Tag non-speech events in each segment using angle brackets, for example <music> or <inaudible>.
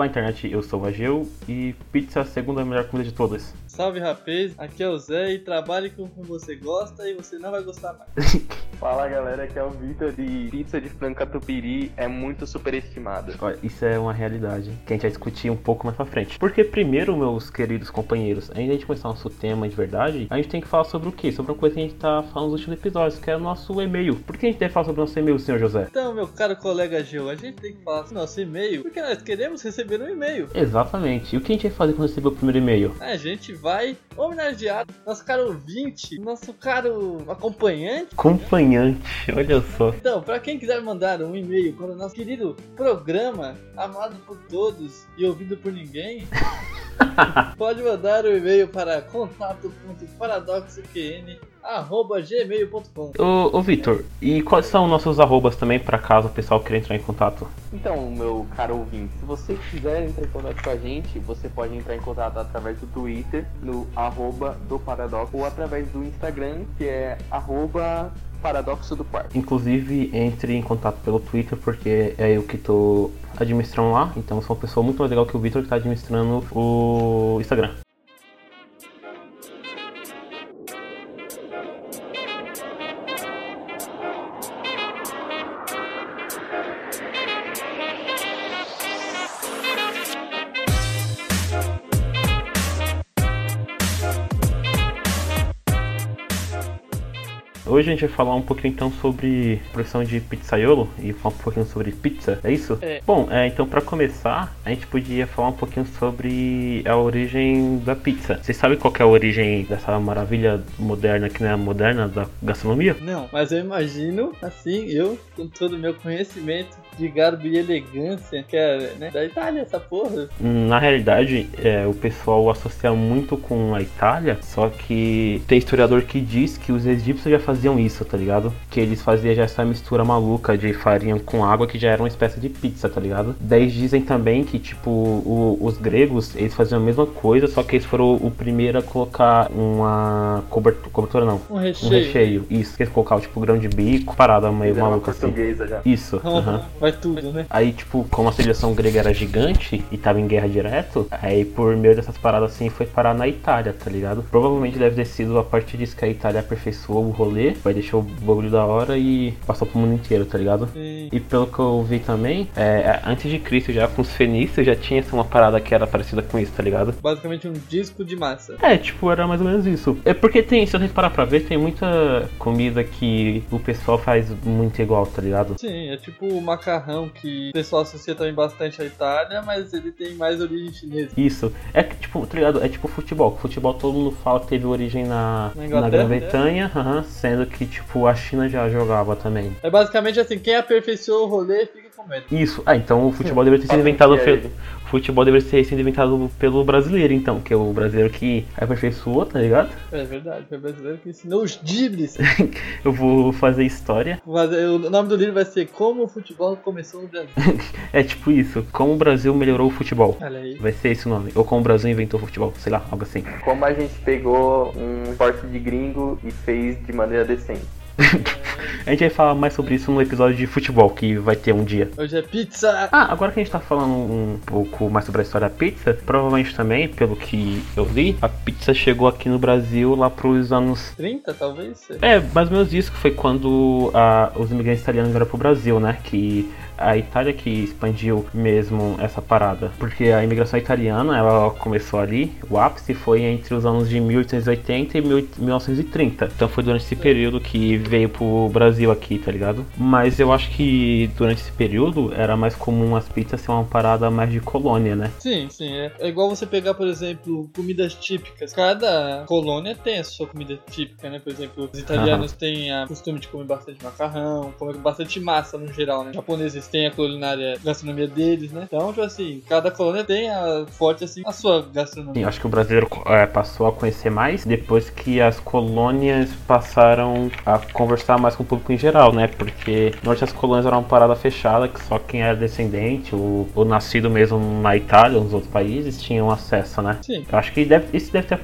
Olá, internet, eu sou o Ageu e pizza é a segunda melhor comida de todas. Salve rapaz, aqui é o Zé e trabalhe com o que você gosta e você não vai gostar mais. <laughs> Fala galera, aqui é o Vitor e pizza de frango catupiry é muito superestimada. Olha, isso é uma realidade que a gente vai discutir um pouco mais pra frente. Porque primeiro, meus queridos companheiros, antes de a gente começar nosso tema de verdade, a gente tem que falar sobre o quê? Sobre uma coisa que a gente tá falando nos últimos episódios, que é o nosso e-mail. Por que a gente deve falar sobre o nosso e-mail, senhor José? Então, meu caro colega Gil, a gente tem que falar sobre nosso e-mail porque nós queremos receber um e-mail. Exatamente. E o que a gente vai fazer quando receber o primeiro e-mail? A gente vai homenagear nosso caro ouvinte, nosso caro acompanhante. Acompanhante, olha só. Então, para quem quiser mandar um e-mail para o nosso querido programa, amado por todos e ouvido por ninguém, <laughs> pode mandar um e-mail para contato.paradoxoqn.gmail.com Ô, ô Vitor, e quais são nossos arrobas também, para caso o pessoal queira entrar em contato? Então, meu caro ouvinte, se você quiser entrar em contato com a gente, você pode entrar em contato através do Twitter, no arroba do Paradoxo, ou através do Instagram, que é arroba Paradoxo do Quarto. Inclusive, entre em contato pelo Twitter, porque é eu que tô administrando lá. Então, eu sou uma pessoa muito mais legal que o Vitor que tá administrando o Instagram. Hoje a gente vai falar um pouquinho então sobre produção de pizzaiolo e falar um pouquinho sobre pizza, é isso? É. Bom, é, então para começar, a gente podia falar um pouquinho sobre a origem da pizza. Vocês sabem qual é a origem dessa maravilha moderna que não é moderna da gastronomia? Não, mas eu imagino, assim, eu, com todo o meu conhecimento de garbo e elegância, que é né, da Itália, essa porra. Na realidade, é, o pessoal associa muito com a Itália, só que tem historiador que diz que os egípcios já faziam isso, tá ligado? Que eles faziam já essa mistura maluca de farinha com água que já era uma espécie de pizza, tá ligado? Daí dizem também que, tipo, o- os gregos, eles faziam a mesma coisa, só que eles foram o primeiro a colocar uma cobertura, cobertura não, Um um recheio. recheio, isso. Que eles colocavam, tipo, grão de bico, parada meio maluca assim. portuguesa já. Isso, aham. <laughs> Vai tudo, né? Aí, tipo, como a civilização grega era gigante e tava em guerra direto, aí por meio dessas paradas assim foi parar na Itália, tá ligado? Provavelmente deve ter sido a partir disso que a Itália aperfeiçoou o rolê, vai deixar o bagulho da hora e passou pro mundo inteiro, tá ligado? Sim. E pelo que eu vi também, é, antes de Cristo, já com os fenícios, já tinha essa uma parada que era parecida com isso, tá ligado? Basicamente um disco de massa. É, tipo, era mais ou menos isso. É porque tem, se gente parar pra ver, tem muita comida que o pessoal faz muito igual, tá ligado? Sim, é tipo o macarrão que o pessoal associa também bastante à Itália, mas ele tem mais origem chinesa. Isso. É que, tipo, tá ligado? É tipo futebol. Futebol todo mundo fala que teve origem na, Na na, Grã-Bretanha, aham, sendo que, tipo, a China já jogava também. É basicamente assim, quem aperfeiçoou o rolê fica com medo. Isso. Ah, então o futebol deveria ter sido inventado futebol deveria ter sido inventado pelo brasileiro, então, que é o brasileiro que aperfeiçoou, tá ligado? É verdade, foi o brasileiro que ensinou os dribles. <laughs> Eu vou fazer história. Mas, O nome do livro vai ser Como o Futebol Começou no Brasil. <laughs> É tipo isso. Como o Brasil melhorou o futebol. Olha aí. Vai ser esse o nome. Ou como o Brasil inventou o futebol. Sei lá, algo assim. Como a gente pegou um esporte de gringo e fez de maneira decente. <laughs> A gente vai falar mais sobre isso no episódio de futebol que vai ter um dia. Hoje é pizza. Ah, agora que a gente tá falando um pouco mais sobre a história da pizza, provavelmente também, pelo que eu li, a pizza chegou aqui no Brasil lá pros anos. 30, talvez? É, mais ou menos isso, que foi quando ah, os imigrantes italianos vieram pro Brasil, né? Que a Itália que expandiu mesmo essa parada. Porque a imigração italiana, ela começou ali, o ápice foi entre os anos de 1880 e 1930. Então foi durante esse período que veio pro Brasil aqui, tá ligado? Mas eu acho que durante esse período era mais comum as pizzas ser uma parada mais de colônia, né? Sim, sim. É, é igual você pegar, por exemplo, comidas típicas. Cada colônia tem a sua comida típica, né? Por exemplo, os italianos têm a costume de comer bastante macarrão, comer bastante massa no geral, né? Japoneses têm a culinária, a gastronomia deles, né? Então, tipo assim, cada colônia tem a forte, assim, a sua Sim, gastronomia. acho que o brasileiro é, passou a conhecer mais depois que as colônias passaram a conversar mais com o público em geral, né? Porque norte das colônias era uma parada fechada que só quem era descendente ou, ou nascido mesmo na Itália ou nos outros países tinham acesso, né? Sim. Eu acho que deve, isso deve ter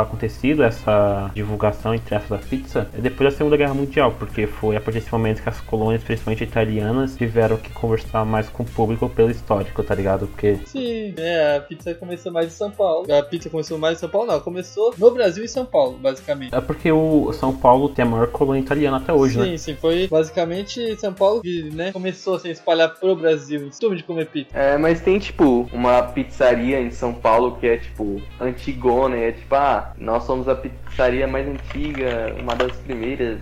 acontecido, essa divulgação entre essas da pizza, depois da Segunda Guerra Mundial, porque foi a partir desse momento que as colônias, principalmente italianas, tiveram que conversar mais com o público pelo histórico, tá ligado? Porque Sim, é, a pizza começou mais em São Paulo. A pizza começou mais em São Paulo, não. Começou no Brasil e São Paulo, basicamente. é porque o São Paulo tem a maior colônia italiana até hoje, sim, né? sim, foi basicamente São Paulo que né, começou a se espalhar pro Brasil. Costume de comer pizza. É, mas tem tipo uma pizzaria em São Paulo que é tipo antigona, é tipo, ah, nós somos a pizzaria mais antiga, uma das primeiras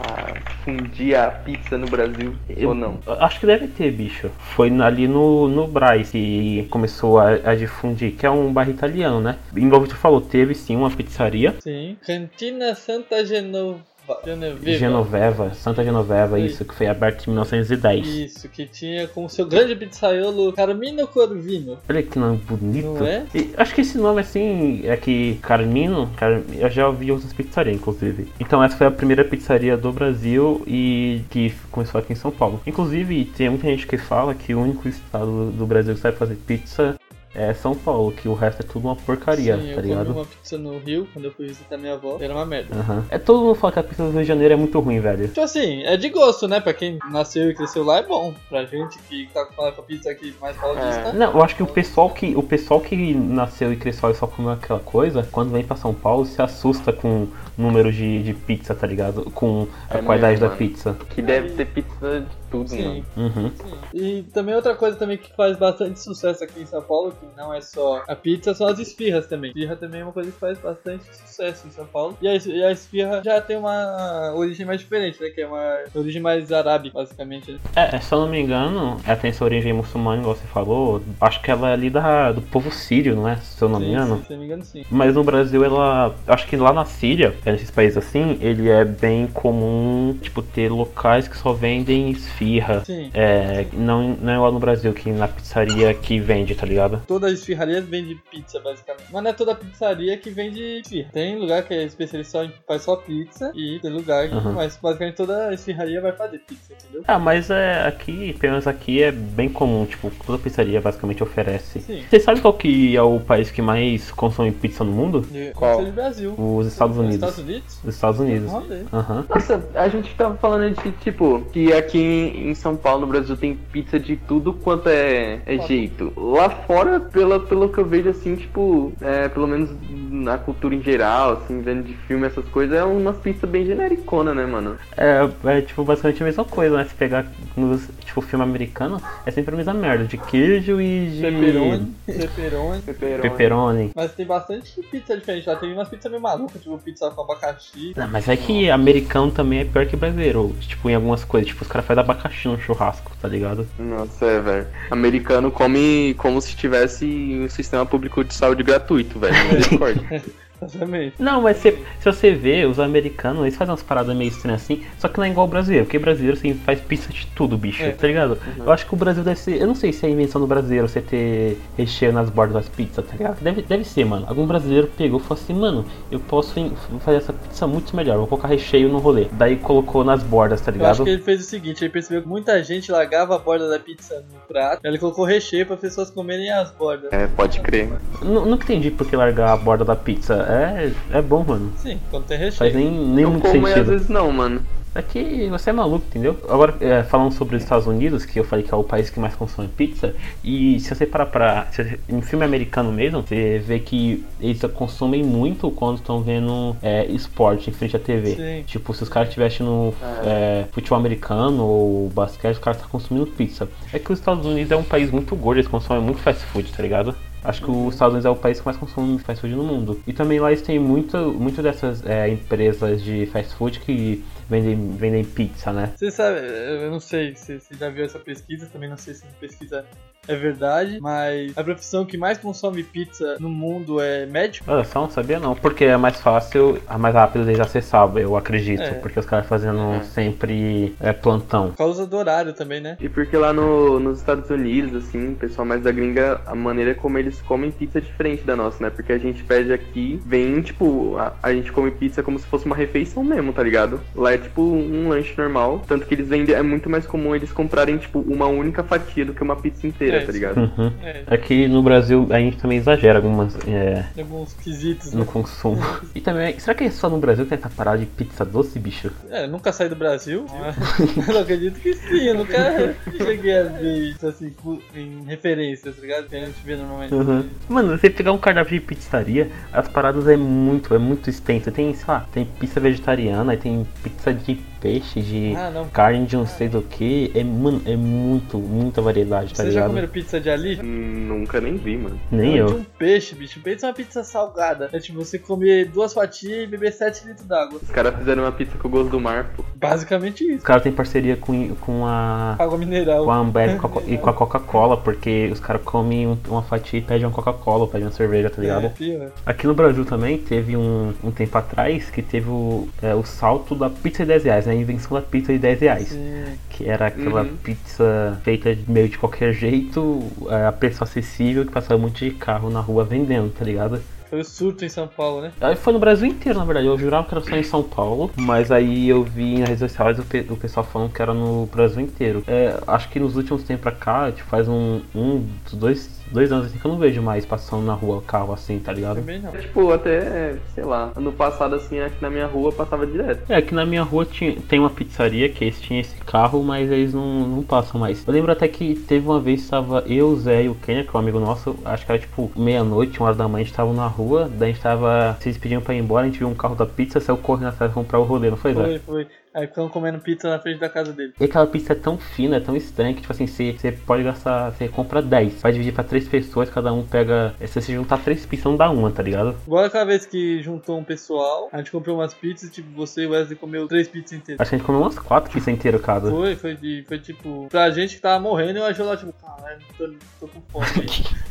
a fundir a pizza no Brasil, ou não? Acho que deve ter, bicho. Foi ali no, no Braz que começou a, a difundir, que é um bairro italiano, né? Igual você falou, teve sim uma pizzaria. Sim. Cantina Santa Genova. Genoveva. Genoveva, Santa Genoveva, Sim. isso, que foi aberto em 1910. Isso, que tinha como seu grande pizzaiolo Carmino Corvino. Olha que nome bonito. Não é? E acho que esse nome assim, é que Carmino, Car... eu já ouvi outras pizzarias, inclusive. Então essa foi a primeira pizzaria do Brasil e que começou aqui em São Paulo. Inclusive, tem muita gente que fala que o único estado do Brasil que sabe fazer pizza é São Paulo, que o resto é tudo uma porcaria, Sim, eu tá comi ligado? uma pizza no Rio, quando eu fui visitar minha avó. Era uma merda. Aham. É todo mundo fala que a pizza do Rio de Janeiro é muito ruim, velho. Tipo assim, é de gosto, né? Pra quem nasceu e cresceu lá é bom. Pra gente que tá falando com a pizza aqui mais paulista. Não, eu acho que o pessoal que o pessoal que nasceu e cresceu e só comeu aquela coisa, quando vem pra São Paulo, se assusta com o número de, de pizza, tá ligado? Com a É qualidade mesmo, da mano. pizza. Que deve ter pizza de tudo, Sim. mano. Uhum. Sim. E também outra coisa também que faz bastante sucesso aqui em São Paulo, que não é só a pizza, são as esfirras também. Esfirra também é uma coisa que faz bastante sucesso em São Paulo. E a, e a esfirra já tem uma origem mais diferente, né? Que é uma origem mais arábica, basicamente. né? É, se eu não me engano, ela tem essa origem muçulmana, igual você falou. Acho que ela é ali da, do povo sírio, não é? Se eu não me Sim, engano. sim, se eu não me engano, sim. Mas no Brasil, ela. Acho que lá na Síria, é nesses países assim, ele é bem comum, tipo, ter locais que só vendem esfirra. Sim. É, não, não é lá no Brasil que na pizzaria que vende, tá ligado? Toda esfirraria vende pizza, basicamente. Mas não é toda pizzaria que vende esfirra. Tem lugar que é especialista só em faz só pizza e tem lugar que Uhum. mas basicamente toda esfirraria vai fazer pizza, entendeu? Ah, mas é aqui, pelo menos aqui é bem comum, tipo, toda pizzaria basicamente oferece. Sim. Você sabe qual que é o país que mais consome pizza no mundo? E Qual? no Brasil. Os Estados Unidos. Estados Unidos? Os Estados Unidos. Aham. Nossa, a gente tava falando de, tipo, que aqui em São Paulo, no Brasil, tem pizza de tudo quanto é, é jeito. Lá fora, pela, pelo que eu vejo, assim, tipo, é, pelo menos na cultura em geral, assim, vendo de filme, essas coisas, é uma pizza bem genericona, né, mano? É, é tipo basicamente a mesma coisa, né? Se pegar nos, tipo filme americano, é sempre a mesma merda, de queijo e de Pepperoni, pepperoni. Pepperoni. pepperoni. Mas tem bastante pizza diferente lá. Tem umas pizzas meio malucas, tipo pizza com abacaxi. Não, mas é que americano também é pior que brasileiro, tipo em algumas coisas, tipo os caras fazem abacaxi no churrasco, tá ligado? Nossa, é, velho. Americano come como se tivesse um sistema público de saúde gratuito, velho. <laughs> Exatamente. Não, mas se, se você vê, os americanos, eles fazem umas paradas meio estranhas assim, só que não é igual o brasileiro, porque o brasileiro assim, faz pizza de tudo, bicho, É. tá ligado? Eu acho que o Brasil deve ser. Eu não sei se é invenção do brasileiro você ter recheio nas bordas das pizzas, tá ligado? Deve, deve ser, mano. Algum brasileiro pegou e falou assim, mano, eu posso fazer essa pizza muito melhor, vou colocar recheio no rolê. Daí colocou nas bordas, tá Eu acho ligado? que ele fez o seguinte, ele percebeu que muita gente largava a borda da pizza no prato, ele colocou recheio para pessoas comerem as bordas. É, pode crer. Não, nunca entendi por que largar a borda da pizza. É, é bom, mano. Sim, quando tem Faz recheio. nem, nem Eu muito como e às sentido. vezes não, mano. É que você é maluco, entendeu? Agora, é, falando sobre os Estados Unidos, que eu falei que é o país que mais consome pizza, e se você parar pra. se em filme americano mesmo, você vê que eles consomem muito quando estão vendo é, esporte em frente à TV. Sim. Tipo, se os caras estivessem no é, futebol americano ou basquete, os caras estão consumindo pizza. É que os Estados Unidos é um país muito gordo, eles consomem muito fast food, tá ligado? Acho que os Estados Unidos é o país que mais consome fast food no mundo. E também lá eles têm muito, muito dessas é, empresas de fast food que vendem, vendem pizza, né? Você sabe, eu não sei se você já viu essa pesquisa, também não sei se essa pesquisa é verdade, mas a profissão que mais consome pizza no mundo é médico. Olha só, não sabia não. Porque é mais fácil, é mais rápido deles acessar, eu acredito. É. Porque os caras fazendo sempre é, plantão. Por causa do horário também, né? E porque lá no, nos Estados Unidos, assim, o pessoal mais da gringa, a maneira como eles comem pizza é diferente da nossa, né? Porque a gente pede aqui, vem, tipo, a, a gente come pizza como se fosse uma refeição mesmo, tá ligado? Lá é tipo um lanche normal. Tanto que eles vendem. É muito mais comum eles comprarem, tipo, uma única fatia do que uma pizza inteira, É, tá ligado? Uhum. É, Aqui no Brasil a gente também exagera algumas é, alguns quesitos, no né? consumo. <laughs> E também, será que é só no Brasil que tem essa parada de pizza doce, bicho? É, nunca saí do Brasil, mas <laughs> eu acredito que sim, eu nunca <laughs> cheguei a ver isso assim em referências, tá ligado? Que a gente vê normalmente. Uhum. Mano, você pegar um cardápio de pizzaria, as paradas é muito, é muito extenso. Tem, sei lá, tem pizza vegetariana, aí tem pizza de peixe, de Ah, não. carne de não sei do que. É, mano, é muito, muita variedade, tá Vocês já ligado? comeram pizza de ali? Hum, Nunca nem vi, mano. Nem De eu. um peixe, bicho. Peixe é uma pizza salgada. É tipo você comer duas fatias e beber 7 litros d'água. Os caras fizeram uma pizza com gosto do mar, pô. Basicamente Os isso. caras têm parceria com, com a. Água mineral. Com a Ambev e com a- <laughs> e com a Coca-Cola, porque os caras comem um- uma fatia e pedem uma Coca-Cola, pedem uma cerveja, tá ligado? É, pior. Aqui no Brasil também teve um, um tempo atrás que teve o, é, o salto da pizza de 10 reais, né? A invenção da pizza de 10 reais. Sim. Que era aquela Uhum. pizza feita meio de qualquer jeito, é, a preço acessível, que passava um monte de carro na rua vendendo, tá ligado? Foi o surto em São Paulo, né? Aí foi no Brasil inteiro, na verdade. Eu jurava que era só em São Paulo, mas aí eu vi nas redes sociais o, pe- o pessoal falando que era no Brasil inteiro. É, acho que nos últimos tempos pra cá, tipo, faz um, um dos dois, dois anos assim que eu não vejo mais passando na rua carro assim, tá ligado? Também não. Tipo, até, sei lá, ano passado, assim, aqui na minha rua passava direto. É, aqui na minha rua tinha, tem uma pizzaria que eles tinham esse carro, mas eles não, não passam mais. Eu lembro até que teve uma vez tava eu, o Zé e o Kenya, que é um amigo nosso, acho que era tipo meia-noite, uma hora da manhã, a gente tava na rua, daí a gente tava. Vocês pediam pra ir embora, a gente viu um carro da pizza, saiu correndo atrás comprar o rolê, não foi, Zé? Foi, foi. Aí ficam comendo pizza na frente da casa dele. E aquela pizza é tão fina, é tão estranha que, tipo assim, você, você pode gastar, você compra 10, vai dividir pra três pessoas, cada um pega. Se você juntar três pizzas, não dá uma, tá ligado? Igual aquela vez que juntou um pessoal, a gente comprou umas pizzas, tipo, você e o Wesley comeu três pizzas inteiras. Acho que a gente comeu umas quatro pizzas inteiras cada. Foi, foi, de, foi tipo, pra gente que tava morrendo, eu achei lá, tipo, caralho, tô, tô com fome.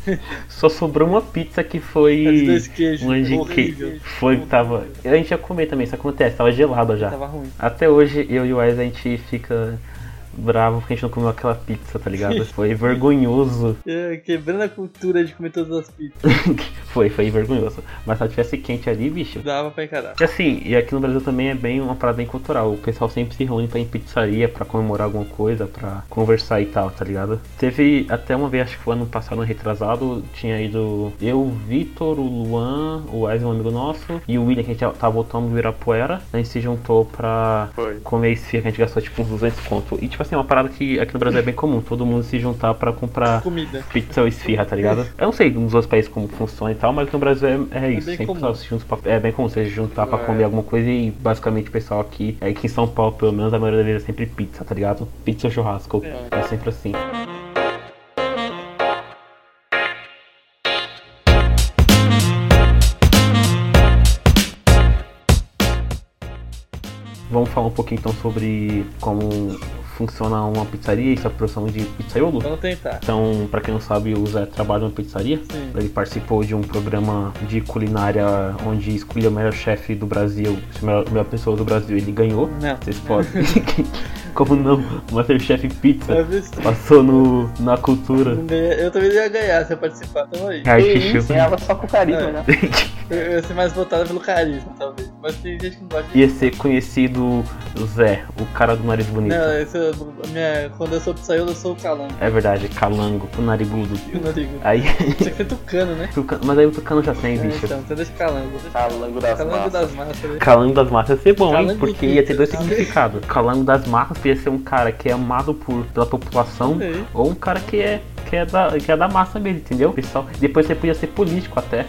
<laughs> Só sobrou uma pizza que É de foi. dois queijos, Uma de horrível. que foi que tava. A gente ia comer também, isso acontece, tava gelada já. Tava ruim. Até hoje eu e o Wes a gente fica bravo porque a gente não comeu aquela pizza, tá ligado? Foi vergonhoso. É, quebrando a cultura de comer todas as pizzas. <laughs> foi, foi vergonhoso. Mas se ela tivesse quente ali, bicho. Dava pra encarar. E assim, e aqui no Brasil também é bem uma parada bem cultural. O pessoal sempre se reúne pra ir em pizzaria, pra comemorar alguma coisa, pra conversar e tal, tá ligado? Teve até uma vez, acho que foi ano passado, ano retrasado, tinha ido eu, o Vitor, o Luan, o Wesley, um amigo nosso, e o William, que a gente tava voltando do Irapuera. A gente se juntou pra Foi. comer esfirra, que a gente gastou tipo uns 200 conto. E tipo assim, é uma parada que aqui no Brasil é bem comum, todo mundo se juntar pra comprar Comida. pizza ou esfirra, tá ligado? <laughs> Eu não sei nos outros países como funciona e tal, mas aqui no Brasil é, é isso. bem Sempre comum. se junta pra, é bem comum você se juntar pra É. comer alguma coisa e basicamente o pessoal aqui, é aqui em São Paulo, pelo menos, a maioria das vezes é sempre pizza, tá ligado? Pizza ou churrasco. É. É sempre assim. Vamos falar um pouquinho então sobre como funciona uma pizzaria e essa produção de pizzaiolo? Vamos tentar. Então, pra quem não sabe, o Zé trabalha numa pizzaria. Sim. Ele participou de um programa de culinária onde escolheu o melhor chefe do Brasil, a melhor, a melhor pessoa do Brasil. Ele ganhou. Não. Vocês podem. <laughs> Como não? Masterchef Pizza. Passou no, na cultura. Eu também ia ganhar se eu participar. Tamo aí. Isso, ganhava só com carisma, É. né? <laughs> Eu ia ser mais votado pelo carisma, talvez. Mas tem gente que não gosta de Ia ser conhecido Zé, o cara do nariz bonito. Não, esse é a minha, quando eu sou pizzaiolo, eu sou o calango. É verdade, calango, o narigudo. Eu não digo. Aí. Tinha que ser tucano, né? Tucano- Mas aí o tucano já tem, É, bicho. então, então deixa calango. Calango das calango massas. das massas. né? Calango das massas ia ser bom, hein? Calango Porque ia ter dois significados. Calango das massas podia ser um cara que é amado por, pela população Sei. ou um cara que é, que é, da, que é da massa mesmo, entendeu? Pessoal, depois você podia ser político até.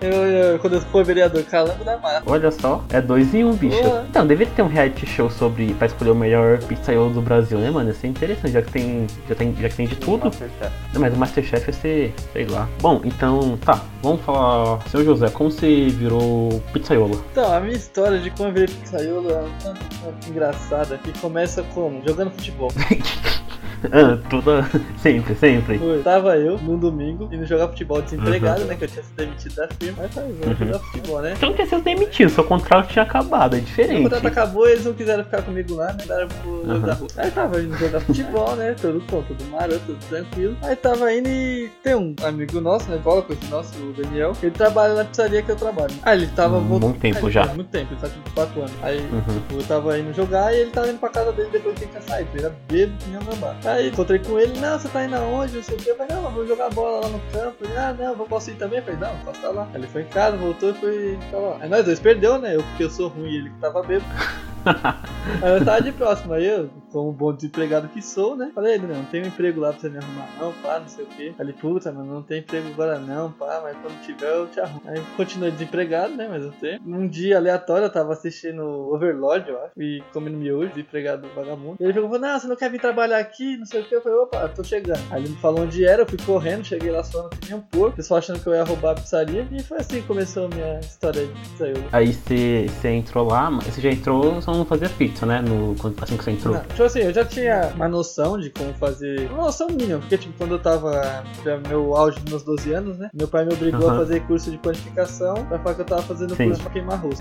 Eu, eu, quando eu for vereador, calango da massa. Olha só, é dois em um, bicho. Boa. Então, deveria ter um reality show sobre pra escolher o melhor pizzaiolo do Brasil, né, mano? Ia ser interessante, já que tem, já tem, já que tem de tudo. Masterchef. Mas o Masterchef ia ser, sei lá. Bom, então, tá. Vamos falar. Seu José, como você virou pizzaiolo? Então, a minha história de como eu virei pizzaiolo é um tanto quanto engraçada. Que começa como? Jogando futebol. <laughs> Ah, toda. <laughs> Sempre, sempre. Foi. Tava eu num domingo indo jogar futebol desempregado, né? Que eu tinha sido demitido da firma. Aí tá, vou jogar futebol, né? Você não tinha sido demitido, seu contrato tinha acabado, é O diferente. contrato acabou, eles não quiseram ficar comigo lá, né? Daram pro Aham. da rua. Aí tava indo jogar futebol, né? Todo pronto, tudo maroto, tudo tranquilo. Aí tava indo e tem um amigo nosso, né? Bola com esse nosso, o Daniel. Ele trabalha na pizzaria que eu trabalho. Aí ele tava Hum, voltando. bom tempo já. Muito tempo, ele tá tipo 4 anos. Aí Uhum. tipo, eu tava indo jogar e ele tava indo pra casa dele depois que ele tinha saído. Ele era bêbado que nem um gambá. Aí encontrei com ele, não, você tá indo aonde? Não sei o que. Eu falei, não, vou jogar bola lá no campo. Ele, ah, não, vou posso ir também? Eu falei, não, posso estar lá. Aí ele foi em casa, voltou e foi tá lá. Aí nós dois perdeu, né? Eu porque eu sou ruim e ele que tava bêbado. <laughs> Aí eu tava de próximo, aí eu, como bom desempregado que sou, né? Falei, não, não tem um emprego lá pra você me arrumar, não, pá, não sei o que. Falei, puta, mano, não tem emprego agora não, pá, mas quando tiver eu te arrumo. Aí continuei desempregado, né? Mas eu tenho. Num dia aleatório eu tava assistindo Overlord, eu acho, e comendo miojo, desempregado vagabundo. E ele falou, não, você não quer vir trabalhar aqui, não sei o que. Eu falei, opa, tô chegando. Aí ele me falou onde era, eu fui correndo, cheguei lá suando que nem um porco, pessoal achando que eu ia roubar a pizzaria. E foi assim que começou a minha história de pizzaiolo. Aí você entrou lá, você já entrou, só não fazia pizza, né? No, assim que você entrou. Não, tipo assim, eu já tinha uma noção de como fazer. Uma noção mínima, porque tipo, quando eu tava meu auge dos meus 12 anos, né? Meu pai me obrigou Aham. a fazer curso de panificação pra falar que eu tava fazendo Sim. curso pra queimar <laughs> puta.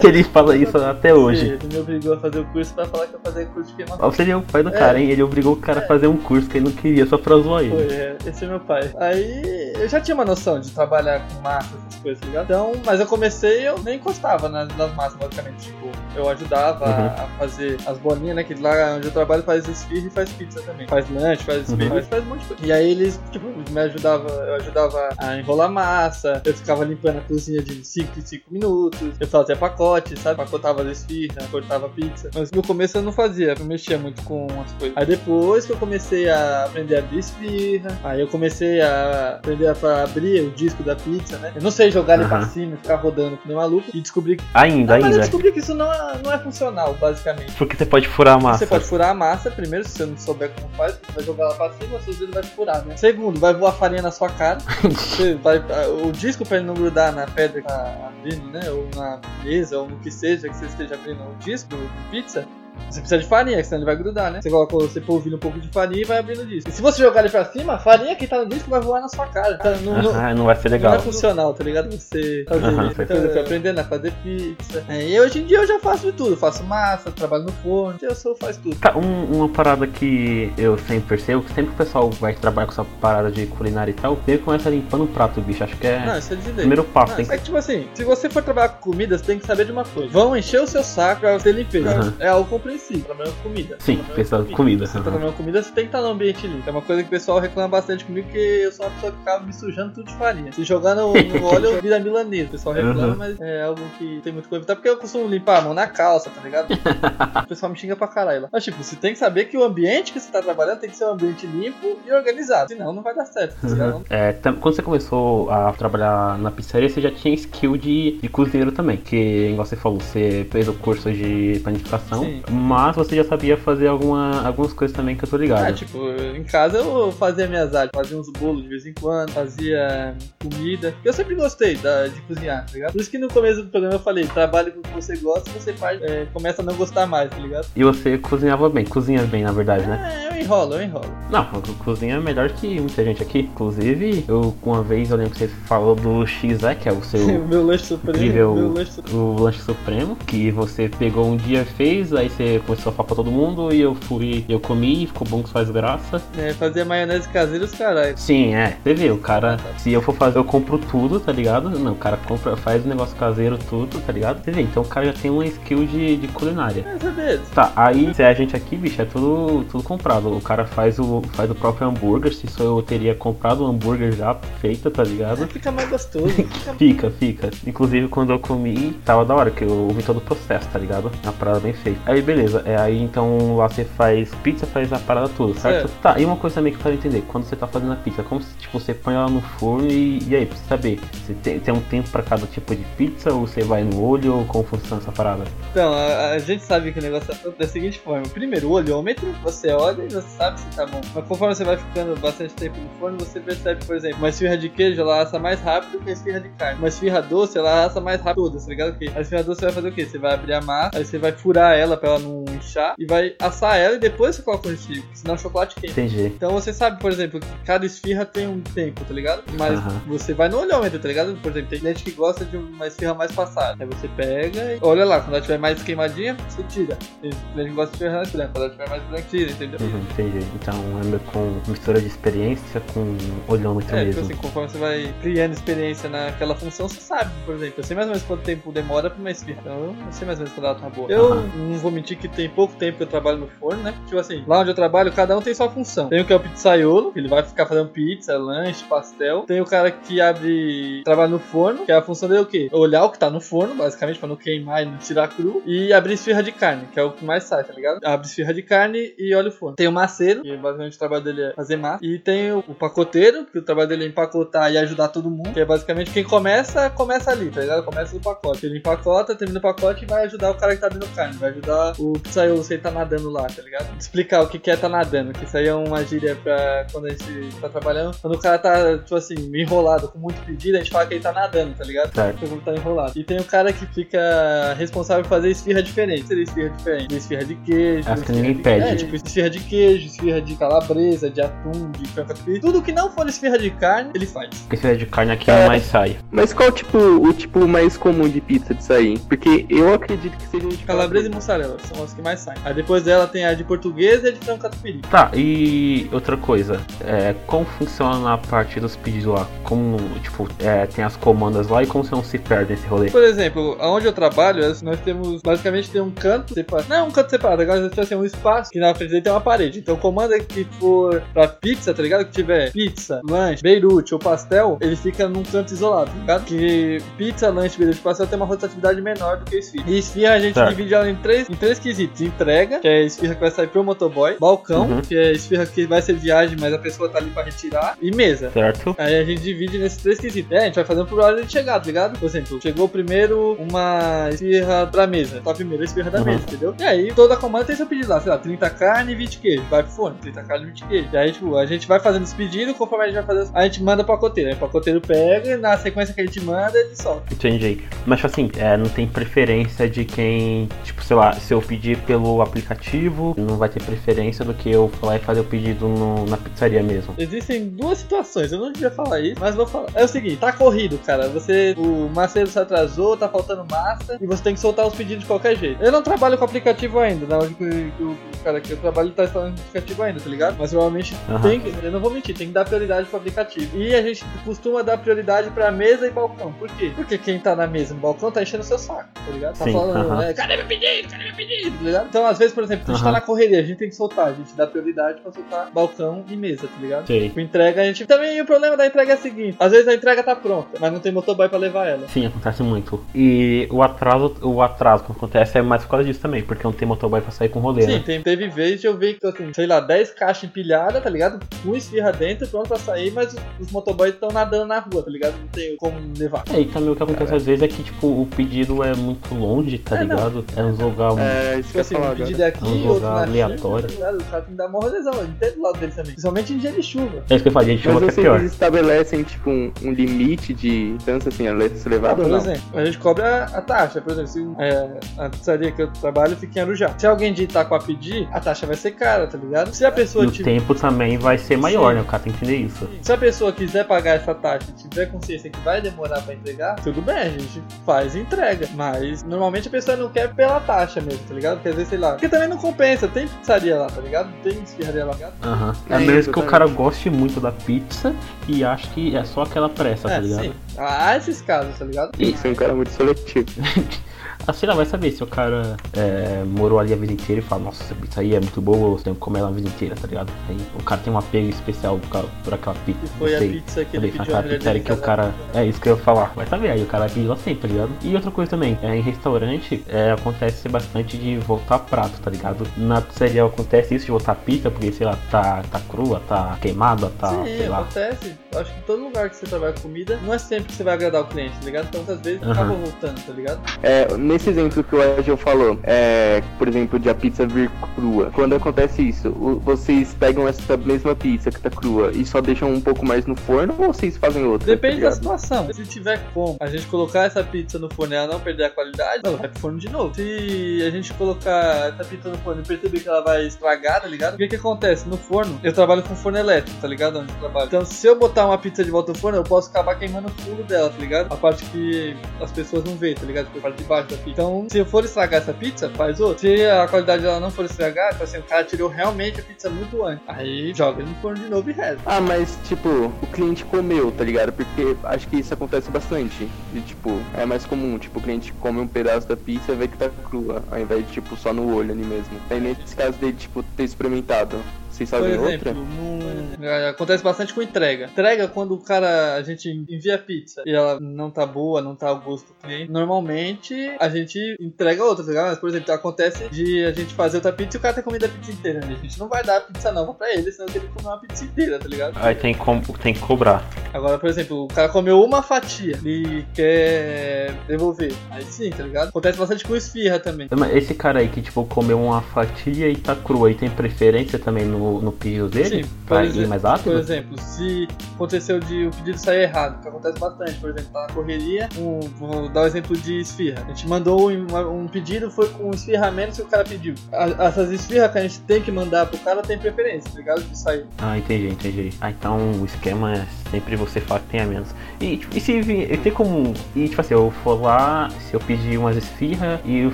Que ele fala isso até hoje. Sim, Ele me obrigou a fazer o curso pra falar que eu fazia curso de queimar. Ó, Você é o pai do É. cara, hein? Ele obrigou o cara a fazer um curso que ele não queria só pra zoar ele. Foi, é, esse é meu pai. Aí eu já tinha uma noção de trabalhar com massa, essas coisas, tá ligado? Então, mas eu comecei eu nem encostava nas, nas massas, basicamente. Tipo, eu ajudava a- Uhum. a, fazer as bolinhas, né? Que lá onde eu trabalho faz esfirra e faz pizza também. Faz lanche, faz esfirra, Uhum. faz, um monte de coisa. E aí eles, tipo, me ajudavam, eu ajudava a enrolar massa, eu ficava limpando a cozinha de 5 em 5 minutos, eu fazia pacote, sabe? Pacotava as esfirra, cortava pizza. Mas no começo eu não fazia, eu mexia muito com as coisas. Aí depois que eu comecei a aprender a abrir esfirra, aí eu comecei a aprender a abrir o disco da pizza, né? Eu não sei jogar ele pra cima e ficar rodando que nem maluco e descobri que. Ainda, Ah, mas eu ainda. descobri que isso não é, não é funcional, basicamente. Porque você pode furar a massa. Você pode furar a massa, primeiro, se você não souber como faz, você vai jogar ela pra cima, seus dedos vai furar, né? Segundo, vai voar farinha na sua cara. <laughs> Você vai, o disco pra ele não grudar na pedra que tá abrindo, né? Ou na mesa, ou no que seja que você esteja abrindo o disco de pizza. Você precisa de farinha, senão ele vai grudar, né? Você coloca, você polvilha um pouco de farinha e vai abrindo o disco. E se você jogar ele pra cima, a farinha que tá no disco vai voar na sua cara. Então, não, não- Ah, não vai ser não legal. é funcional, tá ligado? Você fazer isso. sei. Então, eu fui aprendendo a fazer pizza. É, e hoje em dia eu já faço de tudo. Faço massa, trabalho no forno. Eu sou faz tudo. Tá, um- uma parada que eu sempre percebo, que sempre que o pessoal vai trabalhar com essa parada de culinária e tal, sempre começa limpando o prato, bicho. Acho que é Não, isso é de primeiro passo. Não, Tem é que tipo assim, se você for trabalhar com comida, você tem que saber de uma coisa. Vão encher o seu saco pra ter limpeza. Aham. É algo compreensível. Trabalhando com comida. Sim, Trabalhando precisa com de comida. Se você tá aham. trabalhando com comida, você tem que estar no ambiente limpo. É uma coisa que o pessoal reclama bastante comigo, porque eu sou uma pessoa que ficava me sujando tudo de farinha. Se jogar no, no <laughs> óleo, vira milanesa. O pessoal reclama, Aham. mas é algo que tem muito como evitar, porque eu costumo limpar a mão na calça, tá ligado? <laughs> o pessoal me xinga pra caralho lá. Mas tipo, você tem que saber que o ambiente que você tá trabalhando tem que ser um ambiente limpo e organizado. Senão não vai dar certo. Uhum. É, quando você começou a trabalhar na pizzaria, você já tinha skill de, de cozinheiro também. Que, igual você falou, você fez o curso de panificação, Sim. Mas você já sabia fazer alguma, algumas coisas também que eu tô ligado. Ah, tipo, em casa eu fazia minhas artes, fazia uns bolos de vez em quando, fazia comida. Eu sempre gostei da- de cozinhar, tá ligado? Por isso que no começo do programa eu falei, trabalhe com o que você gosta, você faz, é, começa a não gostar mais, tá ligado? E você cozinhava bem, cozinha bem, na verdade, né? É, eu enrolo, eu enrolo. Não, co- cozinha é melhor que muita gente aqui. Inclusive, eu uma vez eu lembro que você falou do XE, que é o seu O <laughs> meu lanche supremo, incrível meu lanche supremo. o lanche supremo, que você pegou um dia fez, aí você começou a falar pra todo mundo e eu fui, eu comi, ficou bom que faz graça. É, fazia maionese caseira os caralho. Sim, é. Você vê, o cara, se eu for fazer, eu compro tudo, tá ligado? Não, o cara compra, faz o negócio caseiro tudo, tá ligado? Você vê, então o cara já tem uma skill de, de culinária. É, saber. Tá, aí se é a gente aqui, bicho, é tudo, tudo comprado. O cara faz o, faz o próprio hambúrguer, se isso eu teria comprado o hambúrguer já feito, tá ligado? Fica mais gostoso. <laughs> Fica... Fica, fica. Inclusive quando eu comi, tava da hora, que eu vi todo o processo, tá ligado? Uma parada bem feita. Aí beleza, é, aí então lá você faz pizza, faz a parada toda, certo? É. Tá, e uma coisa também que eu quero entender, quando você tá fazendo a pizza, como se tipo, você põe ela no forno e, e aí, pra você saber, você tem, tem um tempo pra cada tipo de pizza ou você vai no olho ou como funciona essa parada? Então, a, a gente sabe que o negócio é da seguinte forma: primeiro, o olhômetro, você olha e você sabe se tá bom. Mas conforme você vai ficando bastante tempo no forno, você percebe, por exemplo, uma esfirra de queijo ela assa mais rápido que a esfirra de carne. Uma esfirra doce ela assa mais rápido, tá ligado? Que a esfirra doce você vai fazer o quê? Você vai abrir a massa, aí você vai furar ela pra ela não inchar e vai assar ela e depois você coloca o recheio, senão o chocolate queima. Entendi. Então você sabe, por exemplo, que cada esfirra tem um tempo, tá ligado? Mas Aham. você vai no olhômetro, tá ligado? Por exemplo, tem gente que gosta de uma esfirra mais passada. Aí você pega e olha lá, quando ela tiver mais queimadinha, você tira. Tem gente que gosta de esfirra mais branca, quando ela tiver mais branca, tira, entendeu? Uhum, entendi. Então é meio com mistura de experiência com olhômetro É, tipo mesmo. assim, conforme você vai criando experiência naquela função, você sabe, por exemplo, eu sei mais ou menos quanto tempo demora pra uma esfirra. Então eu sei mais ou menos quando ela tá boa. Eu não vou mentir que tem pouco tempo que eu trabalho no forno, né? Tipo assim, lá onde eu trabalho, cada um tem sua função. Tem o que é o pizzaiolo, que ele vai ficar fazendo pizza, lanche, pastel. Tem o cara que abre, trabalha no forno, que a função dele é o quê? Olhar o que tá no forno, basicamente, pra não queimar e não tirar cru. E abrir esfirra de carne, que é o que mais sai, tá ligado? Abre esfirra de carne e olha o forno. Tem o maceiro, que basicamente o trabalho dele é fazer massa. E tem o, pacoteiro, que o trabalho dele é empacotar e ajudar todo mundo. Que é basicamente quem começa, começa ali, tá ligado? Começa do pacote. Ele empacota, termina o pacote e vai ajudar o cara que tá abrindo carne. Vai ajudar o pizzaiolo se ele tá nadando lá, tá ligado? Explicar o que que é tá nadando, que isso aí é uma gíria pra quando a gente tá trabalhando. Quando o cara tá, tipo assim, enrolado, com muito pedido, a gente fala que ele tá nadando, tá ligado? Certo. Porque tá enrolado. E tem o cara que fica responsável por fazer esfirra diferente. Seria esfirra diferente. Esfirra de queijo. As que esfirra ninguém de- pede. É, tipo esfirra de queijo, esfirra de calabresa, de atum, de frango. Tudo que não for esfirra de carne, ele faz. Porque é de carne aqui é mais sai. Mas qual tipo o tipo mais comum de pizza de sair? Porque eu acredito que seja de Calabresa e mussarela são as que mais saem. Aí depois dela tem a de portuguesa e a de frango catupiry. Tá, e outra coisa, é, como funciona a parte dos pedidos lá? Como, tipo, é, tem as comandas lá e como você não se perde nesse rolê? Por exemplo, onde eu trabalho, nós temos basicamente tem um canto separado. Não é um canto separado, agora tipo assim, um espaço que na frente dele tem uma parede. Então, comanda que for pra pizza, tá ligado? Que tiver pizza, lanche, beirute ou pastel, ele fica num canto isolado, tá ligado? Que pizza, lanche, beirute pastel tem uma rotatividade menor do que esfirra. E esfirra a gente Certo. divide ela em três, em três quesitos: entrega, que é a esfirra que vai sair pro motoboy, balcão, Uhum. que é a esfirra que vai ser viagem, mas a pessoa tá ali pra retirar, e mesa. Certo? Aí a gente divide nesses três quesitos. É, a gente vai fazendo por ordem de chegada, tá ligado? Por exemplo, chegou primeiro uma esfirra pra mesa. Tá primeiro a esfirra da Uhum. mesa, entendeu? E aí toda comanda tem seu pedido lá, sei lá, 30 carne e 20 queijo. Vai pro forno, 30 carne e 20 queijo. E aí, tipo, a gente vai fazendo os pedidos, conforme a gente vai fazer, a gente manda pro pacoteiro. Aí o pacoteiro pega e na sequência que a gente manda, ele solta. Entendi. Mas, tipo assim, é, não tem preferência de quem, tipo, sei lá, se eu pedir pelo aplicativo, não vai ter preferência do que eu falar e fazer o pedido no- na pizzaria mesmo. Existem duas situações, eu não devia falar isso, mas vou falar. É o seguinte, tá corrido, cara. Você, o maceiro se atrasou, tá faltando massa, e você tem que soltar os pedidos de qualquer jeito. Eu não trabalho com aplicativo ainda, na onde que, o cara que eu trabalho tá instalando aplicativo ainda, tá ligado? Mas provavelmente Aham. tem que, eu não vou mentir, tem que dar prioridade pro aplicativo. E a gente costuma dar prioridade pra mesa e balcão. Por quê? Porque quem tá na mesa e no balcão tá enchendo o seu saco, tá ligado? Tá Sim, falando, aham. né? Cadê meu pedido? Cadê meu pedido? Tá ligado? Então, às vezes, por exemplo, a gente tá Aham. na correria, a gente tem que soltar, a gente dá prioridade pra soltar balcão e mesa, tá ligado? Sei. Com entrega, a gente. Também o problema da entrega é o seguinte: às vezes a entrega tá pronta, mas não tem motoboy pra levar ela. Sim, acontece muito. E o atraso, o atraso que acontece é mais por causa disso também, porque não tem motoboy pra sair com rolê, Sim, né? tem, teve vez de eu ver que, assim, sei lá, 10 caixas empilhadas, tá ligado? Com esfirra dentro, pronto pra sair, mas os, os motoboys estão nadando na rua, tá ligado? Não tem como levar. É, e também o que acontece às vezes é que, tipo, o pedido é muito longe, tá É, não. ligado? É um lugar É, isso Tipo que eu ia assim, falar um pedido é aqui, É um outro na aleatório. China, tá ligado? O cara tem que dar uma ele tem do lado dele também. Principalmente em dia de chuva. É isso que eu falei, a gente Mas chama que é vocês pior. estabelecem, tipo, um, um limite de distância, assim, a ser Ah, por ou não? exemplo, a gente cobra a taxa. Por exemplo, se é, a pizzaria que eu trabalho fica em Arujá. Se alguém de Itaquá pedir, a taxa vai ser cara, tá ligado? Se a E pessoa o tempo também vai ser maior, Sim. né? O cara tem que entender isso. Se a pessoa quiser pagar essa taxa e tiver consciência que vai demorar pra entregar, tudo bem, a gente faz e entrega. Mas normalmente a pessoa não quer pela taxa mesmo, tá ligado? Porque às vezes, sei lá. Porque também não compensa, tem pizzaria lá, tá ligado? Tem esfirraria lá, tá ligado? Aham. É É mesmo isso, que o tá. cara goste muito da pizza e acha que é só aquela pressa, tá é, ligado? sim. Há esses casos, tá ligado? Que ser um cara muito seletivo. <laughs> Ah, sei lá, vai saber se o cara é, morou ali a vida inteira e fala, nossa, essa pizza aí é muito boa, você tem que comer ela a vida inteira, tá ligado? Aí o cara tem um apego especial por, causa- por aquela pizza. Que foi não a sei. pizza que ele pediu a pizzaria que o cara. É isso que eu ia falar. Vai saber, aí o cara pediu lá sempre, tá ligado? E outra coisa também, é, em restaurante é, acontece bastante de voltar prato, tá ligado? Na pizzaria acontece isso de voltar pizza, porque, sei lá, tá, tá crua, tá queimada, tá, Sim, sei lá. acontece. Eu acho que em todo lugar que você trabalha com comida, não é sempre que você vai agradar o cliente, tá ligado? Então, muitas vezes Aham. acaba voltando, tá ligado? É, nesse esse exemplo que o Angel falou, é, por exemplo, de a pizza vir crua. Quando acontece isso, vocês pegam essa mesma pizza que tá crua e só deixam um pouco mais no forno ou vocês fazem outra? Depende tá da situação. Se tiver como a gente colocar essa pizza no forno e ela não perder a qualidade, ela vai pro forno de novo. Se a gente colocar essa pizza no forno e perceber que ela vai estragar, tá ligado? O que que acontece? No forno, eu trabalho com forno elétrico, tá ligado? Onde eu trabalho. Então, se eu botar uma pizza de volta no forno, eu posso acabar queimando o fundo dela, tá ligado? A parte que as pessoas não veem, tá ligado? Tipo, a parte de baixo da pizza. Então, se for estragar essa pizza, faz outra. Se a qualidade dela não for estragar, tipo assim, o cara tirou realmente a pizza muito antes. Aí joga no forno de novo e reza. Ah, mas tipo, o cliente comeu, tá ligado? Porque acho que isso acontece bastante. E tipo, é mais comum, tipo, o cliente come um pedaço da pizza e vê que tá crua, ao invés de tipo só no olho ali mesmo. Aí nesse caso dele, tipo, ter experimentado. Vocês Por sabem exemplo, outra? num- é, acontece bastante com entrega. Entrega quando o cara, a gente envia a pizza e ela não tá boa, não tá ao gosto do cliente. Normalmente a gente entrega outra, tá ligado? Mas, por exemplo, acontece de a gente fazer outra pizza e o cara ter comido a pizza inteira. né? A gente não vai dar a pizza nova pra ele, senão ele comer uma pizza inteira, tá ligado? Aí tem, como, tem que cobrar. Agora, por exemplo, o cara comeu uma fatia e quer devolver. Aí sim, tá ligado? Acontece bastante com esfirra também. Esse cara aí que, tipo, comeu uma fatia e tá crua e tem preferência também no, no pedido dele? Exemplo- ir mais Por rápido? exemplo, se aconteceu de o pedido sair errado, que acontece bastante, por exemplo, tá na correria, um, vou dar o exemplo de esfirra. A gente mandou um, um pedido, foi com esfirra menos que o cara pediu. A- essas esfirras que a gente tem que mandar pro cara tem preferência, tá ligado? De sair. Ah, entendi, entendi. Ah, então o esquema é sempre você falar que tem a menos. E, tipo, e se vir, tem como. E tipo assim, eu for lá, se eu pedir umas esfirra e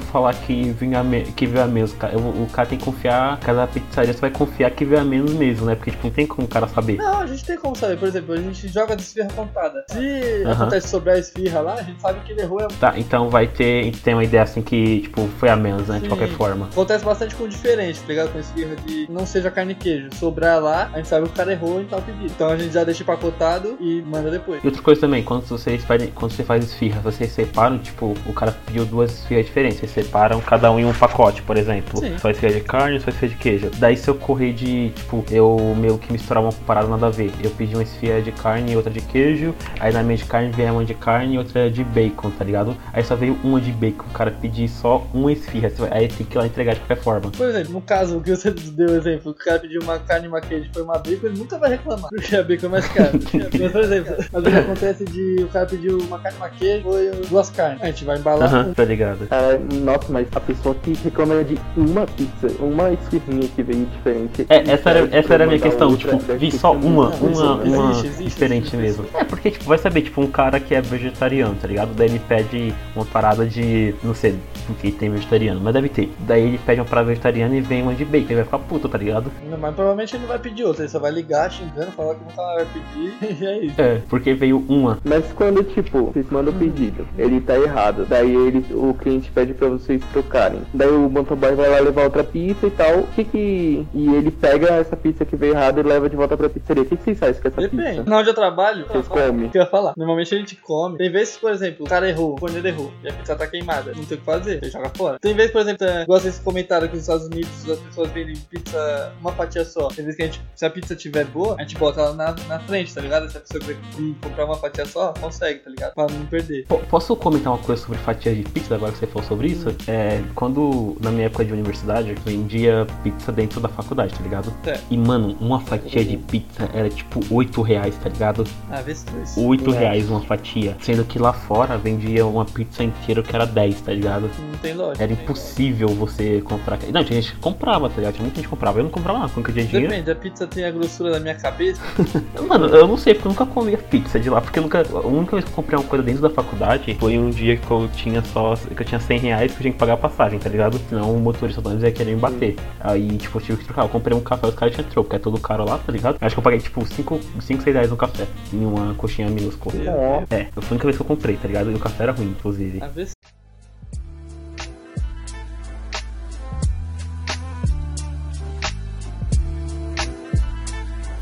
falar que vinha que veio a menos, eu- o cara tem que confiar, cada pizzaria você vai confiar que veio a menos mesmo, né? Porque tipo, não tem como o cara saber. Não, a gente tem como saber, por exemplo, a gente joga de esfirra contada. Se Aham. acontece sobrar esfirra lá, a gente sabe que ele errou. É... Tá, então vai ter, tem uma ideia assim que, tipo, foi a menos, né? De Sim. qualquer forma. Acontece bastante com diferente, tá ligado? Com esfirra de não seja carne e queijo. Sobrar lá, a gente sabe que o cara errou em tal pedido. Então a gente já deixa empacotado e manda depois. E outra coisa também, quando vocês fazem, quando você faz esfirra, vocês separam, tipo, o cara pediu duas esfirras diferentes, vocês separam cada um em um pacote, por exemplo. Sim. Só esfirra de carne, só esfirra de queijo. Daí se eu correr de, tipo, eu meio que misturar uma parada nada a ver. Eu pedi uma esfirra de carne e outra de queijo, aí na minha de carne veio uma de carne e outra de bacon, tá ligado? Aí só veio uma de bacon, o cara pedir só uma esfirra, aí tem que ir lá entregar de qualquer forma. Por exemplo, no caso que você <laughs> deu o exemplo, o cara pediu uma carne e uma queijo foi uma bacon, ele nunca vai reclamar, <laughs> porque a bacon <laughs> é mais cara. Mas, por exemplo, às vezes acontece de o cara pediu uma carne e uma queijo, foi duas carnes. A gente vai embalar Aham, um. tá ligado? Ah, nossa, mas a pessoa que reclama de uma pizza, uma esfirrinha que veio diferente. É, essa era, essa era a minha questão, tipo, vi só uma, uma, uma diferente mesmo. É, porque, tipo, vai saber, tipo, um cara que é vegetariano, tá ligado? Daí ele pede uma parada de, não sei, porque tem vegetariano, mas deve ter. Daí ele pede uma parada vegetariana e vem uma de bacon, ele vai ficar puto, tá ligado? Não, Mas provavelmente ele não vai pedir outra, ele só vai ligar xingando, falar que nunca vai pedir, <laughs> e é isso. É, porque veio uma. Mas quando, tipo, vocês mandam o pedido, ele tá errado, daí ele, o cliente pede pra vocês trocarem. Daí o motoboy vai lá levar outra pizza e tal. O que que... E ele pega essa pizza que veio errada e leva de volta pra pizzaria. O que que vocês fazem com essa Depende. pizza? Na onde eu trabalho, Vocês comem? Que eu ia falar? Normalmente a gente come. Tem vezes, por exemplo, o cara errou, o forneiro errou, e a pizza tá queimada. Não tem o que fazer, ele joga fora. Tem vezes, por exemplo, igual vocês comentaram que nos Estados Unidos as pessoas vendem pizza uma fatia só. Tem vezes que a gente, se a pizza tiver boa, a gente bota ela na, na frente, tá ligado? Se a pessoa vir comprar uma fatia só, consegue, tá ligado? Pra não perder. Po- Posso comentar uma coisa sobre fatia de pizza agora que você falou sobre isso? É, quando, na minha época de universidade, eu vendia pizza dentro da faculdade, tá ligado? É. E, mano, uma fatia de pizza era tipo 8 reais, tá ligado? Ah, vê se dois. 8 É. reais uma fatia. Sendo que lá fora vendia uma pizza inteira que era 10, tá ligado? Não tem lógica. Era impossível você comprar. Não, tinha gente que comprava, tá ligado? Tinha muita gente que comprava. Eu não comprava não, porque eu tinha dinheiro. Depende, a pizza tem a grossura da minha cabeça. <laughs> Mano, eu não sei, porque eu nunca comia pizza de lá. Porque eu nunca. A única vez que eu comprei uma coisa dentro da faculdade foi um dia que eu tinha só. que eu tinha 100 reais que eu tinha que pagar a passagem, tá ligado? Senão o motorista do ônibus ia querer me bater. Aí, tipo, eu tive que trocar. Eu comprei um café, os caras tinham troco, que é todo caro lá, tá ligado? Acho que eu paguei, tipo, 5, 5 6 reais no café. Em uma coxinha minúscula. Ó, É, foi a única vez que eu comprei, tá ligado? E o café era ruim, inclusive. A se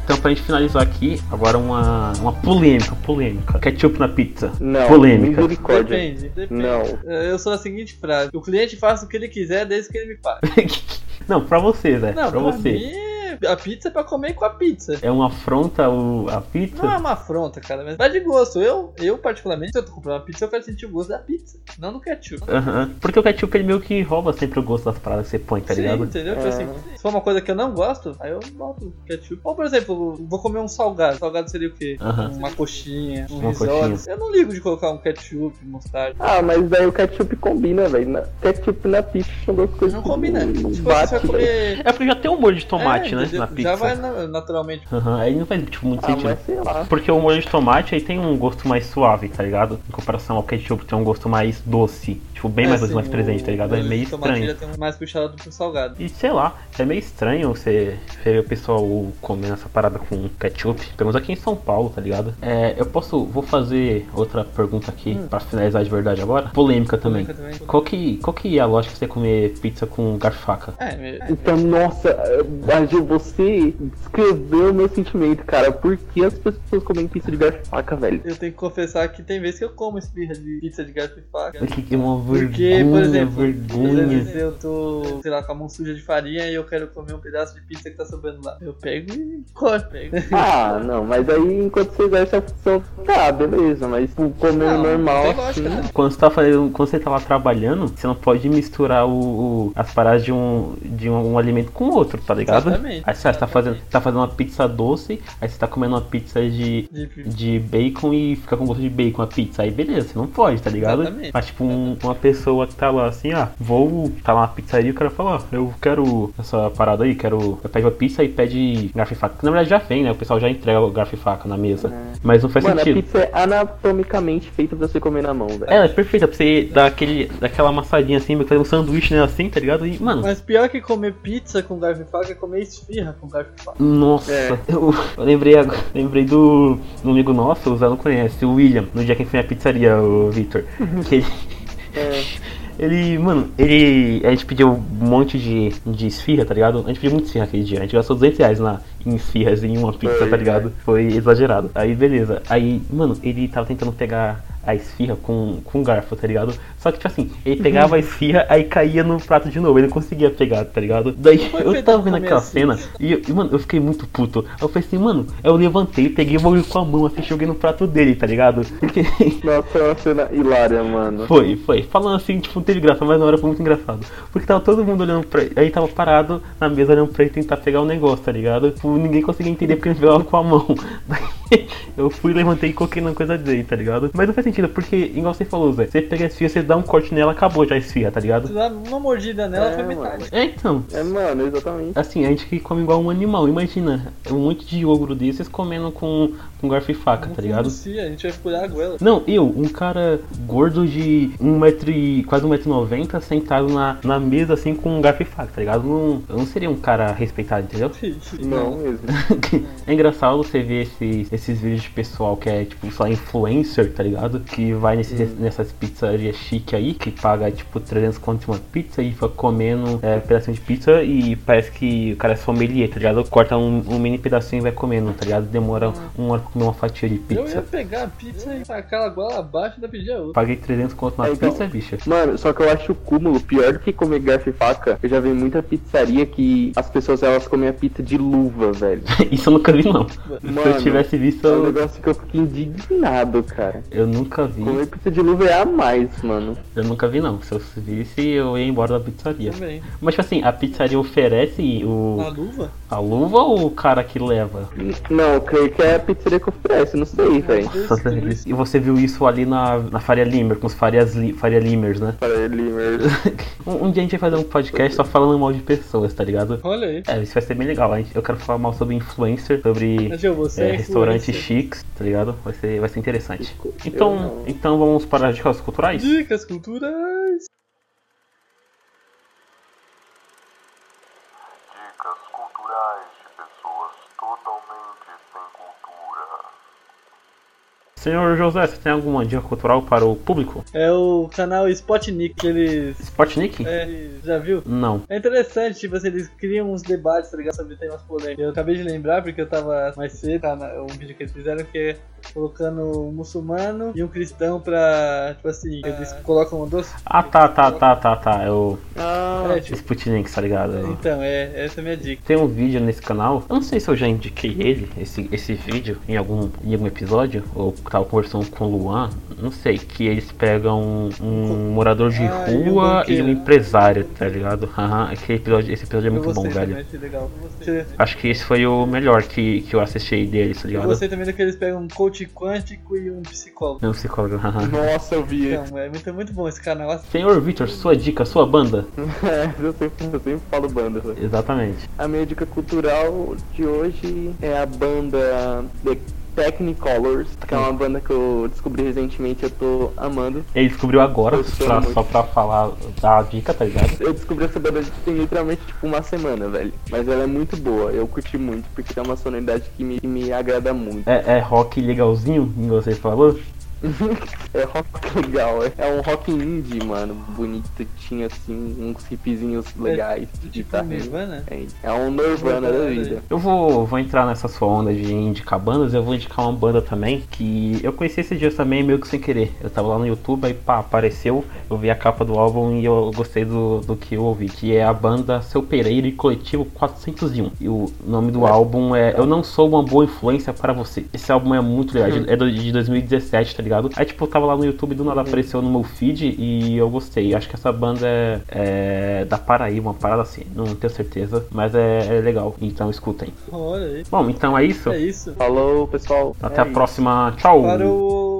Então, pra gente finalizar aqui, agora uma, uma polêmica, polêmica. Ketchup na pizza. não, Polêmica. misericórdia. Depende, depende. Não. Eu sou a seguinte frase: o cliente faz o que ele quiser desde que ele me pague. <laughs> não, pra você, Zé. Não, pra pra você. mim. A pizza é pra comer com a pizza. É uma afronta o, a pizza? Não é uma afronta, cara, mas vai de gosto. Eu, eu particularmente, se eu tô comprando uma pizza, eu quero sentir o gosto da pizza, não do ketchup. Aham. Porque o ketchup ele meio que rouba sempre o gosto das paradas que você põe, tá Sim, ligado? entendeu? Tipo É. assim, se for uma coisa que eu não gosto, aí eu boto ketchup. Ou, por exemplo, vou comer um salgado. Salgado seria o quê? Uma coxinha, um Uma coxinha. Eu não ligo de colocar um ketchup, mostarda. Ah, mas daí o ketchup combina, velho. Ketchup na pizza são duas coisas Não combina. não Tipo, bate, você vai velho. comer... É porque já tem um molho de tomate, É, né? Entendeu? Na pizza. Já vai na- naturalmente. Aham, Aí não faz tipo, muito Ah, sentido. mas sei lá. Porque o molho de tomate aí tem um gosto mais suave, tá ligado? Em comparação ao ketchup tem um gosto mais doce. Tipo, bem mais doce, assim, mais presente, tá ligado? É meio tomate estranho. já tem um mais puxado pro salgado. E sei lá, é meio estranho você ver o pessoal comendo essa parada com ketchup. Pelo menos aqui em São Paulo, tá ligado? É, eu posso. Vou fazer outra pergunta aqui pra finalizar de verdade agora. Polêmica também. Polêmica também. Qual que, qual que é a lógica de você comer pizza com garfo e faca? É, me- Então, nossa, Agil, você descreveu o meu sentimento, cara. Por que as pessoas comem pizza de garfo e faca, velho? eu tenho que confessar que tem vezes que eu como de pizza de garfo e faca. Porque que é uma Porque, vergonha, por exemplo, às vergonha. vezes eu tô, sei lá, com a mão suja de farinha e eu quero comer um pedaço de pizza que tá sobrando lá. Eu pego e corto, pego. <laughs> Ah, não, mas aí enquanto você exerce a função, tá, beleza, mas tipo, comer Não, normal tem lógica, assim. né? Quando você tá fazendo, quando você tá lá trabalhando, você não pode misturar o, o- as paradas de um de um, um alimento com outro, tá ligado? Exatamente, Aí você tá fazendo, tá fazendo uma pizza doce, aí você tá comendo uma pizza de De- bacon e fica com gosto de bacon a pizza. Aí beleza, você não pode, tá ligado? Exatamente. Mas tipo, um- uma pessoa que tá lá assim, ah, vou tá lá na pizzaria e o cara fala, ó, eu quero essa parada aí, quero. Eu pego a pizza e pede garfo e faca. Que na verdade já vem, né? O pessoal já entrega o garfo e faca na mesa. Mas não faz Mano, a sentido. pizza é anatomicamente feita pra você comer na mão, velho. Ela é perfeita pra você dar aquele, daquela amassadinha assim, fazer um sanduíche né, assim, tá ligado? E, mano, Mas pior que comer pizza com garfo e faca é comer esfirra com nossa, É. eu, <laughs> eu lembrei agora, lembrei do, do amigo nosso, o Zé não conhece, o William, no dia que ele foi na pizzaria, o Victor. Que ele, É. <laughs> ele, mano, ele. A gente pediu um monte de, de esfirra, tá ligado? A gente pediu muito esfirra aquele dia, a gente gastou 200 reais lá em esfirras em uma pizza, Foi, tá ligado? Foi exagerado. Aí beleza. Aí, mano, ele tava tentando pegar a esfirra com, com garfo, tá ligado? Só que, tipo assim, ele pegava a esfirra, aí caía no prato de novo, ele não conseguia pegar, tá ligado? Daí foi eu tava vendo aquela assim? cena e, eu- e, mano, eu fiquei muito puto. Aí eu falei assim, mano, eu levantei, peguei o bagulho com a mão, assim, joguei no prato dele, tá ligado? Porque. <laughs> Nossa, é uma cena hilária, mano. Foi, foi. Falando assim, tipo, não teve graça, mas na hora foi muito engraçado. Porque tava todo mundo olhando pra ele. Aí tava parado na mesa olhando pra ele tentar pegar o negócio, tá ligado? Tipo, ninguém conseguia entender porque ele pegava com a mão. <laughs> Daí eu fui, levantei e coloquei na coisa dele, tá ligado? Mas não faz sentido, porque, igual você falou, Zé, você pega a esfirra, você dá um corte nela, acabou já a esfirra, tá Se ligado? dá uma mordida nela, É, foi mano. metade. É, então. É, mano, exatamente. Assim, a gente que come igual um animal. Imagina, um monte de ogro desses comendo com, com garfo e faca, tá ligado? Sim, a gente vai furar a goela. Não, eu, um cara gordo de 1,90m, e quase 1,90m, sentado na, na mesa assim com um garfo e faca, tá ligado? Não, eu não seria um cara respeitado, entendeu? <laughs> Não mesmo. <laughs> é engraçado você ver esses, esses vídeos de pessoal que é tipo, sei lá, influencer, tá ligado? Que vai nesses, nessas pizzarias chique aí, que paga tipo 300 conto uma pizza e fica comendo é, pedacinho de pizza e parece que o cara é sommelier, tá ligado? Corta um, um mini pedacinho e vai comendo, tá ligado? Demora uma hora pra comer uma fatia de Eu ia pizza. pegar a pizza e tacar a goela abaixo e ainda pedir a outra. Paguei 300 conto na É, então- pizza, bicha. Mano, só que eu acho o cúmulo pior do que comer garfo e faca. Eu já vi muita pizzaria que as pessoas elas comem a pizza de luva, velho. <laughs> Isso eu nunca vi, não. Se eu Mano, tivesse visto, É um eu, negócio que eu fico indignado, cara. eu nunca vi. Comer pizza de luva é a mais, mano. Eu nunca vi, não. Se eu visse, eu ia embora da pizzaria. Também. Mas, tipo assim, a pizzaria oferece o, Na luva? A luva ou o cara que leva? Não, eu creio que é a pizzaria que oferece, não sei, velho. Nossa, E você viu isso ali na, na Faria Limer, com os Farias Li, Faria Limers, né? Para ele, merda. <laughs> Um, um dia a gente vai fazer um podcast só falando mal de pessoas, tá ligado? Olha aí. É, isso vai ser bem legal. Gente- Eu quero falar mal sobre influencer, sobre é, é restaurantes chiques, tá ligado? Vai ser, vai ser interessante. Então, então vamos para as dicas culturais? Dicas culturais. Dicas culturais de pessoas totalmente sem cultura. Senhor José, você tem alguma dica cultural para o público? É o canal Spotnik, eles. Spotnik? É, já viu? Não. É interessante, tipo assim, eles criam uns debates, tá ligado? Sobre temas polêmicos. Eu acabei de lembrar, porque eu tava mais cedo, tá, um vídeo que eles fizeram, que colocando um muçulmano e um cristão pra. Tipo assim, eles colocam dois. Ah, tá, tá, tá, tá, tá. Eu. Ah, É, tipo, Sputnik, tá ligado? Eu- então, é, essa é a minha dica. Tem um vídeo nesse canal, eu não sei se eu já indiquei ele, esse, esse vídeo, em algum, em algum episódio, ou tava conversando com o Luan, não sei, que eles pegam um morador de Ah, um rua e um, empresário, tá ligado? Aham, aquele episódio, esse episódio é eu muito bom, velho. Acho que esse foi o melhor que, que eu assisti deles, tá Eu ligado? gostei também daqueles pegam um coach quântico e um psicólogo. Meu psicólogo, <laughs> aham. nossa, eu vi. Então, é muito, muito bom esse canal. Senhor Victor, sua dica, sua banda? <laughs> É, eu sempre, eu sempre falo banda. Exatamente. A minha dica cultural de hoje é a banda The Technicolors, que é uma banda que eu descobri recentemente e eu tô amando. Ele descobriu agora, pra- só pra falar da dica, tá ligado? Eu descobri essa banda tem literalmente tipo uma semana, velho. Mas ela é muito boa, eu curti muito, porque é uma sonoridade que me, que me agrada muito. É, é rock legalzinho, que você falou? <laughs> É rock legal, é- é um rock indie, mano, bonito, tinha assim, uns hipzinhos legais de Tipo. Nirvana? É, é um Nirvana da vida. Eu vou, vou entrar nessa sua onda de indicar bandas, eu vou indicar uma banda também que eu conheci esses dias também meio que sem querer. Eu tava lá no YouTube, aí pá, apareceu, eu vi a capa do álbum e eu gostei do, do que eu ouvi, que é a banda Seu Pereira e Coletivo 401. E o nome do álbum é Eu Não Sou Uma Boa Influência para Você. Esse álbum é muito legal, é de 2017, tá ligado? Aí tipo, eu tava lá no YouTube, do nada apareceu no meu feed e eu gostei. Acho que essa banda é, é da Paraíba, uma parada assim, não tenho certeza, mas é, é legal, então escutem. Olha aí. Bom, então é isso. É isso. Falou, pessoal. Até É a isso. próxima. Tchau. Para o